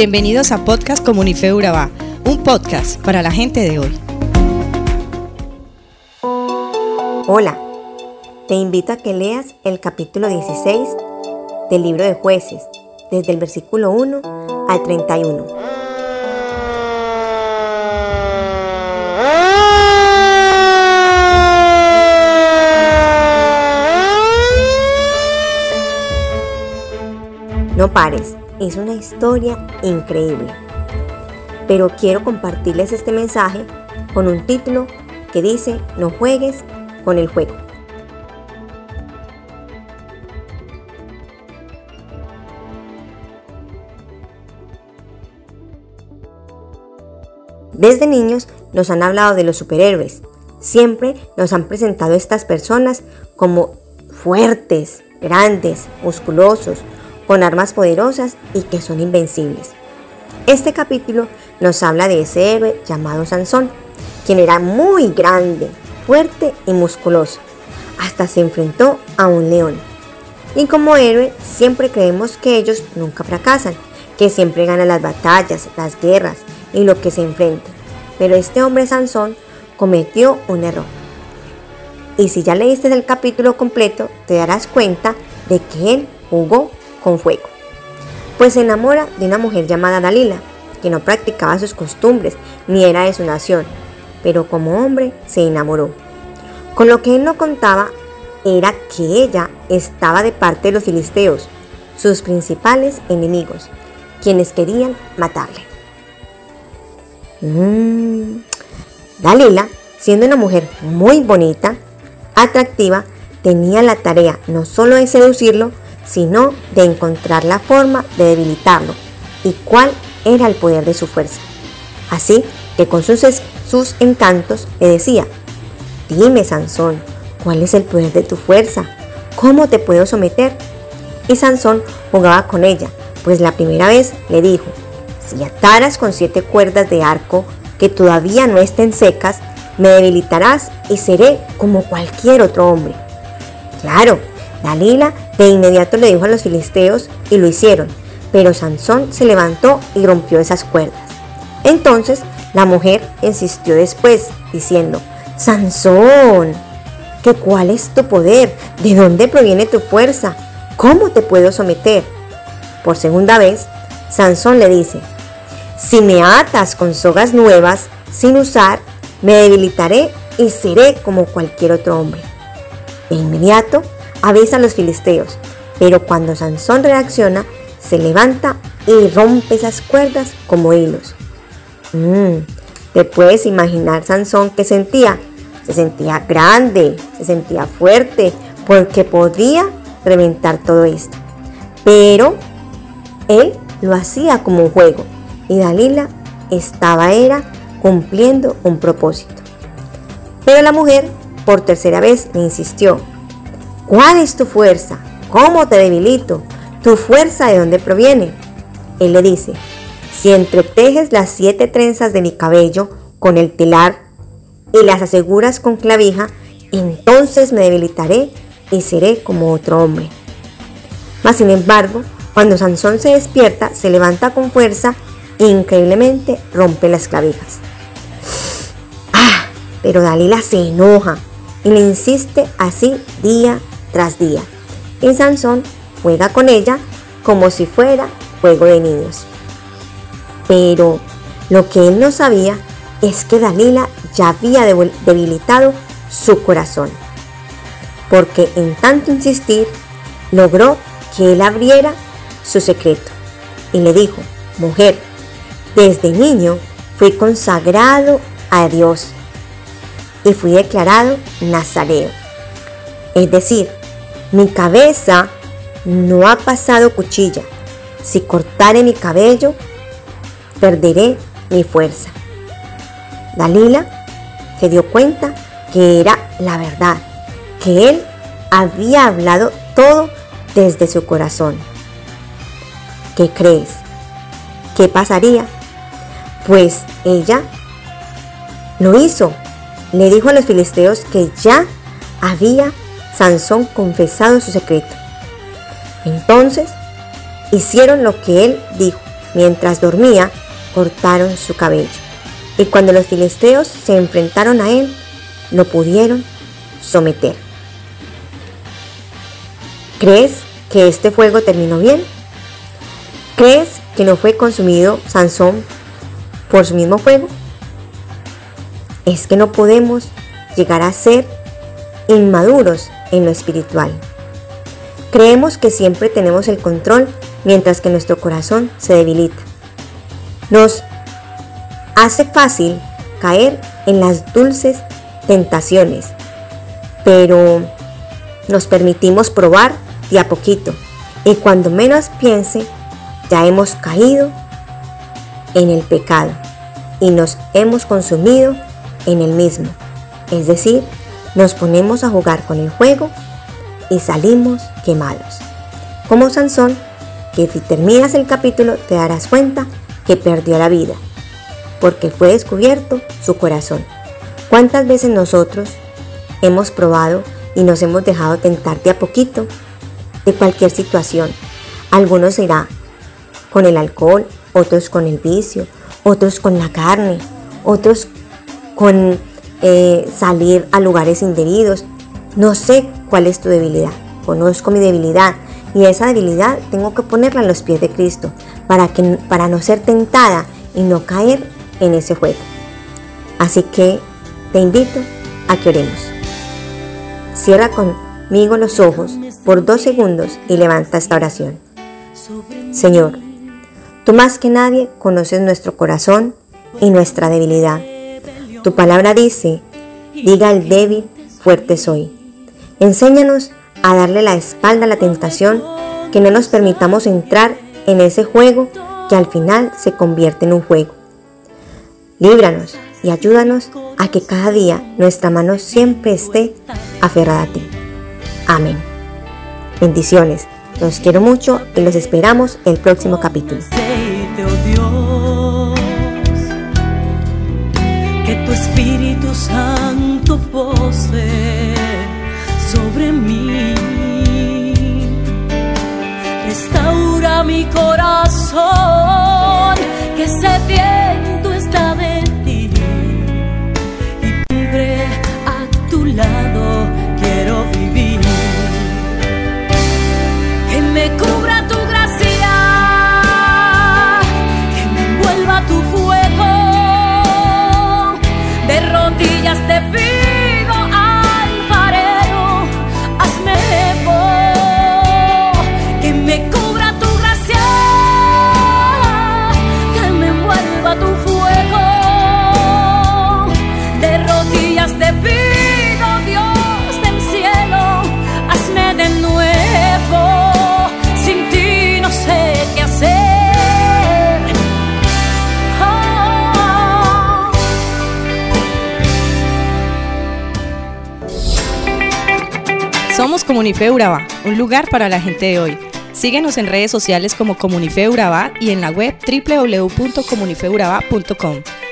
Bienvenidos a Podcast Comunife Urabá, un podcast para la gente de hoy. Hola, te invito a que leas el capítulo 16 del libro de jueces, desde el versículo 1 al 31. No pares, es una historia increíble. Pero quiero compartirles este mensaje con un título que dice No juegues con el juego. Desde niños nos han hablado de los superhéroes. Siempre nos han presentado estas personas como fuertes, grandes, musculosos, con armas poderosas y que son invencibles. Este capítulo nos habla de ese héroe llamado Sansón, quien era muy grande, fuerte y musculoso. Hasta se enfrentó a un león. Y como héroe siempre creemos que ellos nunca fracasan, que siempre ganan las batallas, las guerras y lo que se enfrenta. Pero este hombre Sansón cometió un error. Y si ya leíste el capítulo completo, te darás cuenta de que él jugó con fuego. Pues se enamora de una mujer llamada Dalila, que no practicaba sus costumbres ni era de su nación, pero como hombre se enamoró. Con lo que él no contaba era que ella estaba de parte de los filisteos, sus principales enemigos, quienes querían matarle. Mm. Dalila, siendo una mujer muy bonita, atractiva, tenía la tarea no solo de seducirlo, sino de encontrar la forma de debilitarlo y cuál era el poder de su fuerza. Así que con sus, sus encantos le decía, dime Sansón, ¿cuál es el poder de tu fuerza? ¿Cómo te puedo someter? Y Sansón jugaba con ella, pues la primera vez le dijo, si ataras con siete cuerdas de arco que todavía no estén secas, me debilitarás y seré como cualquier otro hombre. Claro, Dalila de inmediato le dijo a los filisteos y lo hicieron, pero Sansón se levantó y rompió esas cuerdas. Entonces la mujer insistió después, diciendo, Sansón, ¿qué cuál es tu poder? ¿De dónde proviene tu fuerza? ¿Cómo te puedo someter? Por segunda vez, Sansón le dice, si me atas con sogas nuevas, sin usar, me debilitaré y seré como cualquier otro hombre. De inmediato, avisa a los filisteos, pero cuando Sansón reacciona, se levanta y rompe esas cuerdas como hilos. Mm, ¿Te puedes imaginar Sansón qué sentía? Se sentía grande, se sentía fuerte, porque podía reventar todo esto. Pero él lo hacía como un juego y Dalila estaba era cumpliendo un propósito. Pero la mujer por tercera vez le insistió, ¿Cuál es tu fuerza? ¿Cómo te debilito? ¿Tu fuerza de dónde proviene? Él le dice, si entretejes las siete trenzas de mi cabello con el telar y las aseguras con clavija, entonces me debilitaré y seré como otro hombre. Mas sin embargo, cuando Sansón se despierta, se levanta con fuerza e increíblemente rompe las clavijas. ¡Ah! Pero Dalila se enoja y le insiste así día tras día. Y Sansón juega con ella como si fuera juego de niños. Pero lo que él no sabía es que Dalila ya había debilitado su corazón, porque en tanto insistir logró que él abriera su secreto y le dijo, mujer, desde niño fui consagrado a Dios y fui declarado nazareo. Es decir, mi cabeza no ha pasado cuchilla. Si cortare mi cabello, perderé mi fuerza. Dalila se dio cuenta que era la verdad, que él había hablado todo desde su corazón. ¿Qué crees? ¿Qué pasaría? Pues ella lo hizo. Le dijo a los filisteos que ya había Sansón confesado su secreto. Entonces hicieron lo que él dijo mientras dormía, cortaron su cabello. Y cuando los filisteos se enfrentaron a él, lo pudieron someter. ¿Crees que este fuego terminó bien? ¿Crees que no fue consumido Sansón por su mismo fuego? Es que no podemos llegar a ser inmaduros en lo espiritual. Creemos que siempre tenemos el control mientras que nuestro corazón se debilita. Nos hace fácil caer en las dulces tentaciones, pero nos permitimos probar de a poquito y cuando menos piense ya hemos caído en el pecado y nos hemos consumido en el mismo. Es decir, nos ponemos a jugar con el juego y salimos quemados. Como Sansón, que si terminas el capítulo te darás cuenta que perdió la vida, porque fue descubierto su corazón. ¿Cuántas veces nosotros hemos probado y nos hemos dejado tentar de a poquito de cualquier situación? Algunos irá con el alcohol, otros con el vicio, otros con la carne, otros con eh, salir a lugares indebidos. No sé cuál es tu debilidad. Conozco mi debilidad y esa debilidad tengo que ponerla en los pies de Cristo para, que, para no ser tentada y no caer en ese juego. Así que te invito a que oremos. Cierra conmigo los ojos por dos segundos y levanta esta oración. Señor, tú más que nadie conoces nuestro corazón y nuestra debilidad. Tu palabra dice, diga al débil, fuerte soy. Enséñanos a darle la espalda a la tentación, que no nos permitamos entrar en ese juego que al final se convierte en un juego. Líbranos y ayúdanos a que cada día nuestra mano siempre esté aferrada a ti. Amén. Bendiciones. Los quiero mucho y los esperamos el próximo capítulo. Tu Espíritu Santo pose sobre mí. Restaura mi corazón que sediento está Somos Comunife Urabá, un lugar para la gente de hoy. Síguenos en redes sociales como Comunife Urabá y en la web www.comunifeurabá.com.